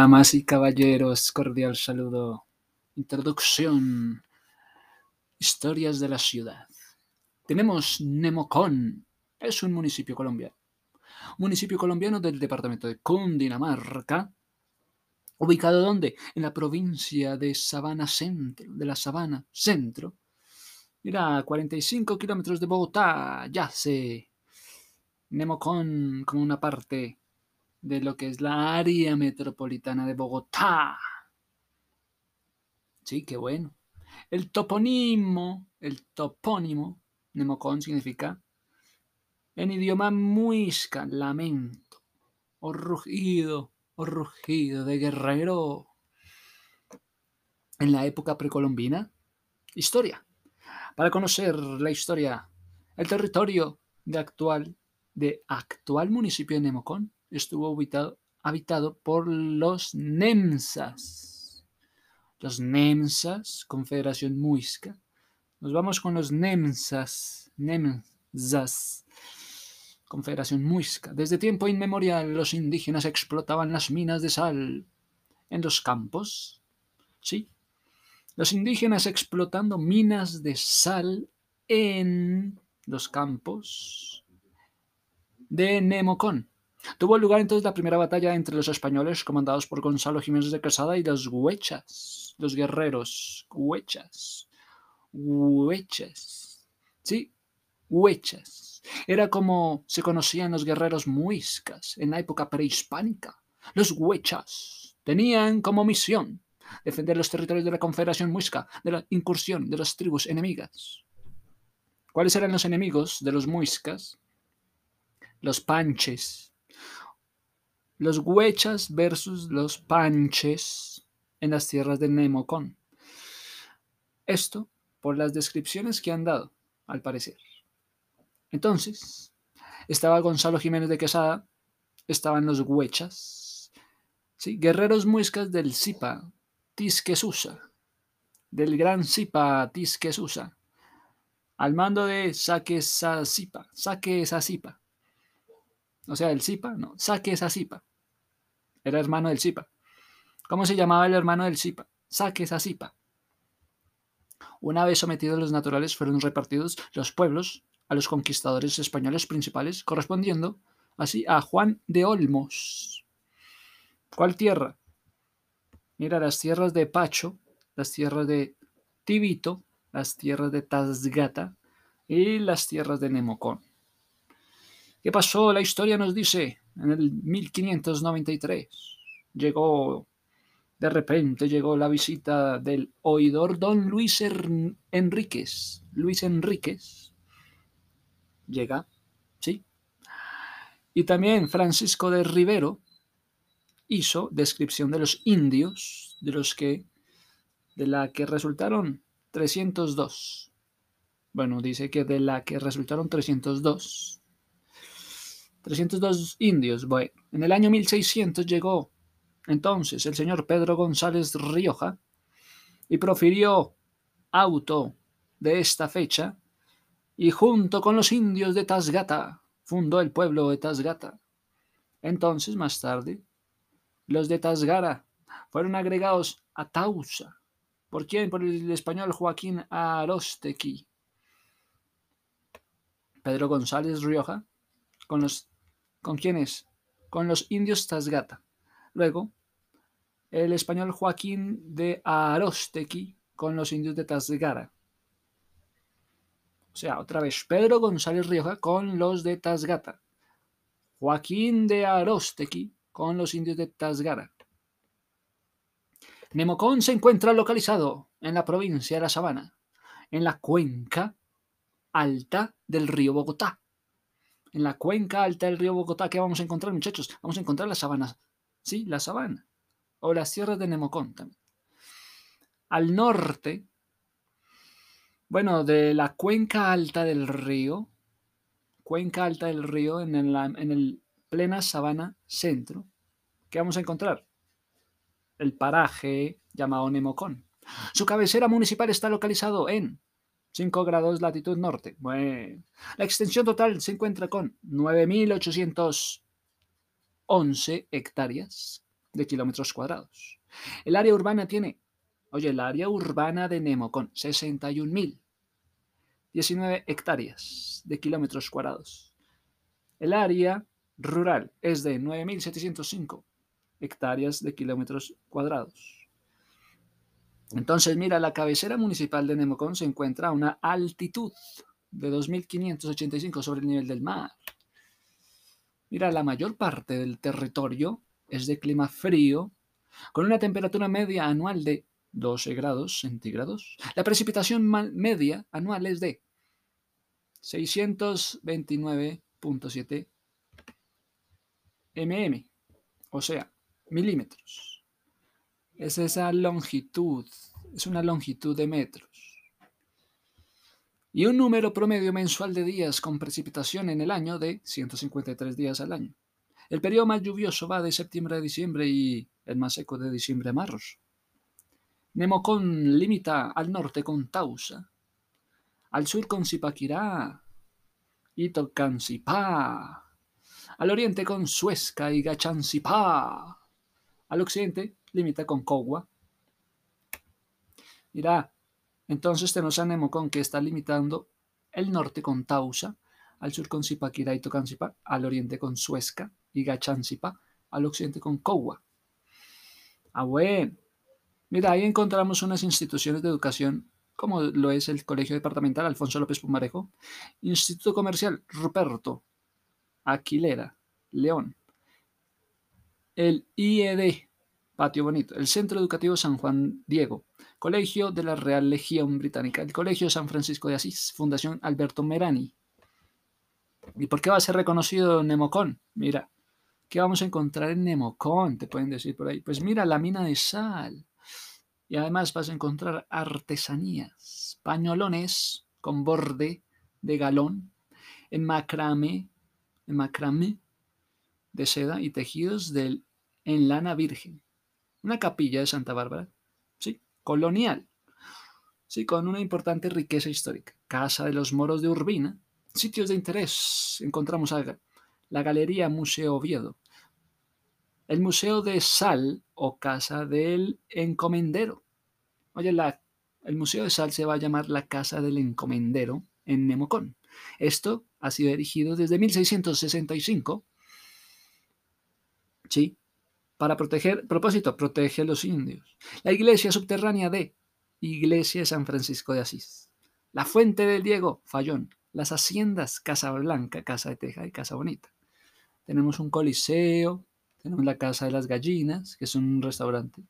Damas y caballeros, cordial saludo. Introducción. Historias de la ciudad. Tenemos Nemocón. Es un municipio colombiano. Municipio colombiano del departamento de Cundinamarca. ¿Ubicado dónde? En la provincia de Sabana Centro, de la Sabana Centro. Mira, 45 kilómetros de Bogotá, ya sé. Nemocón como una parte de lo que es la área metropolitana de Bogotá. Sí, qué bueno. El topónimo, el topónimo, Nemocón significa en idioma muisca, lamento, o rugido, o rugido de guerrero. En la época precolombina, historia. Para conocer la historia, el territorio de actual, de actual municipio de Nemocón estuvo habitado, habitado por los Nemsas. Los Nemsas, Confederación Muisca. Nos vamos con los Nemsas. Nemsas. Confederación Muisca. Desde tiempo inmemorial los indígenas explotaban las minas de sal en los campos. Sí. Los indígenas explotando minas de sal en los campos de Nemocón. Tuvo lugar entonces la primera batalla entre los españoles comandados por Gonzalo Jiménez de Quesada y los huechas, los guerreros huechas, huechas, sí, huechas. Era como se conocían los guerreros muiscas en la época prehispánica. Los huechas tenían como misión defender los territorios de la Confederación Muisca de la incursión de las tribus enemigas. ¿Cuáles eran los enemigos de los muiscas? Los panches, los huechas versus los panches en las tierras de Nemocón. Esto por las descripciones que han dado, al parecer. Entonces, estaba Gonzalo Jiménez de Quesada, estaban los huechas, ¿sí? guerreros muiscas del Zipa, Tisquesusa, del gran Zipa Tisquesusa, al mando de Saque Zipa, Saque Zipa. O sea, el Zipa, no, Saque Zipa. Era hermano del Zipa. ¿Cómo se llamaba el hermano del Zipa? Saques a Zipa. Una vez sometidos los naturales, fueron repartidos los pueblos a los conquistadores españoles principales, correspondiendo así a Juan de Olmos. ¿Cuál tierra? Mira, las tierras de Pacho, las tierras de Tibito, las tierras de Tazgata y las tierras de Nemocón. ¿Qué pasó? La historia nos dice en el 1593. Llegó, de repente llegó la visita del oidor don Luis Enríquez. Luis Enríquez llega, ¿sí? Y también Francisco de Rivero hizo descripción de los indios, de los que, de la que resultaron 302. Bueno, dice que de la que resultaron 302 302 indios. Bueno, en el año 1600 llegó entonces el señor Pedro González Rioja y profirió auto de esta fecha y junto con los indios de Tasgata fundó el pueblo de Tasgata. Entonces, más tarde, los de Tasgara fueron agregados a Tausa. ¿Por quién? Por el español Joaquín Arostequi. Pedro González Rioja, con los ¿Con quiénes? Con los indios Tasgata. Luego, el español Joaquín de Arostequi con los indios de Tasgara. O sea, otra vez, Pedro González Rioja con los de Tasgata. Joaquín de Arostequi con los indios de Tasgara. Nemocón se encuentra localizado en la provincia de La Sabana, en la cuenca alta del río Bogotá en la cuenca alta del río Bogotá, ¿qué vamos a encontrar, muchachos? Vamos a encontrar la sabana. Sí, la sabana. O las tierras de Nemocón también. Al norte, bueno, de la cuenca alta del río, cuenca alta del río en el, en el plena sabana centro, ¿qué vamos a encontrar? El paraje llamado Nemocón. Su cabecera municipal está localizado en 5 grados latitud norte. Bueno, la extensión total se encuentra con 9.811 hectáreas de kilómetros cuadrados. El área urbana tiene, oye, el área urbana de Nemocón, 61.000. 19 hectáreas de kilómetros cuadrados. El área rural es de 9.705 hectáreas de kilómetros cuadrados. Entonces, mira, la cabecera municipal de Nemocón se encuentra a una altitud de 2.585 sobre el nivel del mar. Mira, la mayor parte del territorio es de clima frío, con una temperatura media anual de 12 grados centígrados. La precipitación media anual es de 629.7 mm, o sea, milímetros. Es esa longitud, es una longitud de metros. Y un número promedio mensual de días con precipitación en el año de 153 días al año. El periodo más lluvioso va de septiembre a diciembre y el más seco de diciembre a marzo. Nemocón limita al norte con Tausa, al sur con Zipaquirá y Tocancipá, al oriente con Suesca y Gachancipá, al occidente limita con Cogua. Mira, entonces tenemos a Nemocón que está limitando el norte con Tausa, al sur con Zipaquirá y Tocancipá, al oriente con Suesca y Gachancipá, al occidente con Cogua. Ah, bueno. Mira, ahí encontramos unas instituciones de educación como lo es el Colegio Departamental Alfonso López Pumarejo, Instituto Comercial Ruperto Aquilera, León, el IED, Patio Bonito, el Centro Educativo San Juan Diego, Colegio de la Real Legión Británica, el Colegio San Francisco de Asís, Fundación Alberto Merani. ¿Y por qué va a ser reconocido Nemocón? Mira, ¿qué vamos a encontrar en Nemocón? Te pueden decir por ahí. Pues mira, la mina de sal y además vas a encontrar artesanías, pañolones con borde de galón, en macramé, en macramé de seda y tejidos del, en lana virgen. Una capilla de Santa Bárbara, sí, colonial, sí, con una importante riqueza histórica. Casa de los Moros de Urbina, sitios de interés. Encontramos la Galería Museo Oviedo, el Museo de Sal o Casa del Encomendero. Oye, el Museo de Sal se va a llamar la Casa del Encomendero en Nemocón. Esto ha sido erigido desde 1665. Sí, para proteger, propósito, protege a los indios. La iglesia subterránea de Iglesia de San Francisco de Asís. La fuente del Diego, Fallón. Las haciendas Casa Blanca, Casa de Teja y Casa Bonita. Tenemos un coliseo, tenemos la Casa de las Gallinas, que es un restaurante.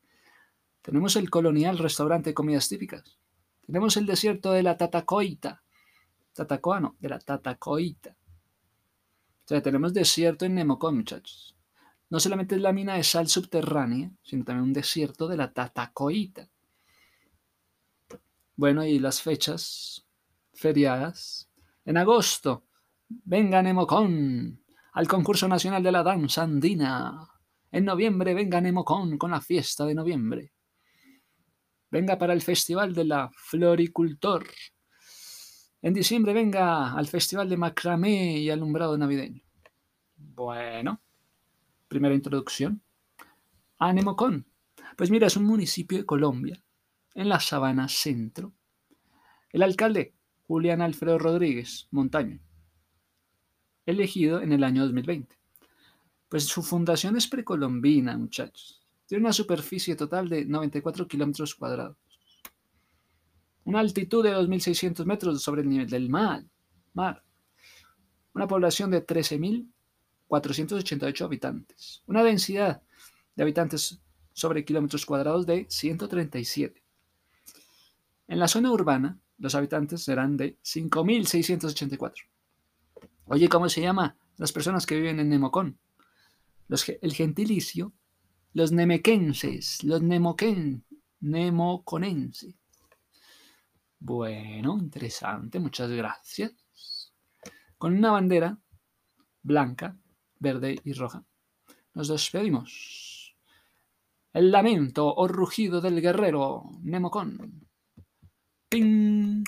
Tenemos el colonial restaurante de comidas típicas. Tenemos el desierto de la Tatacoita. Tatacoa de la Tatacoita. O sea, tenemos desierto en Nemocón, muchachos. No solamente es la mina de sal subterránea, sino también un desierto de la Tatacoita. Bueno, y las fechas feriadas. En agosto, venga Nemocón al concurso nacional de la danza andina. En noviembre venga Nemocón con la fiesta de noviembre. Venga para el Festival de la Floricultor. En diciembre venga al Festival de Macramé y Alumbrado Navideño. Bueno, primera introducción. A Nemocón. Pues mira, es un municipio de Colombia, en la Sabana Centro. El alcalde, Julián Alfredo Rodríguez Montaño elegido en el año 2020. Pues su fundación es precolombina, muchachos. Tiene una superficie total de 94 kilómetros cuadrados. Una altitud de 2.600 metros sobre el nivel del mar. mar. Una población de 13.488 habitantes. Una densidad de habitantes sobre kilómetros cuadrados de 137. En la zona urbana, los habitantes serán de 5.684. Oye, ¿cómo se llama las personas que viven en Nemocón? El gentilicio, los nemequenses, los nemoquen, nemoconenses. Bueno, interesante, muchas gracias. Con una bandera blanca, verde y roja, nos despedimos. El lamento o rugido del guerrero Nemocón. ¡Ping!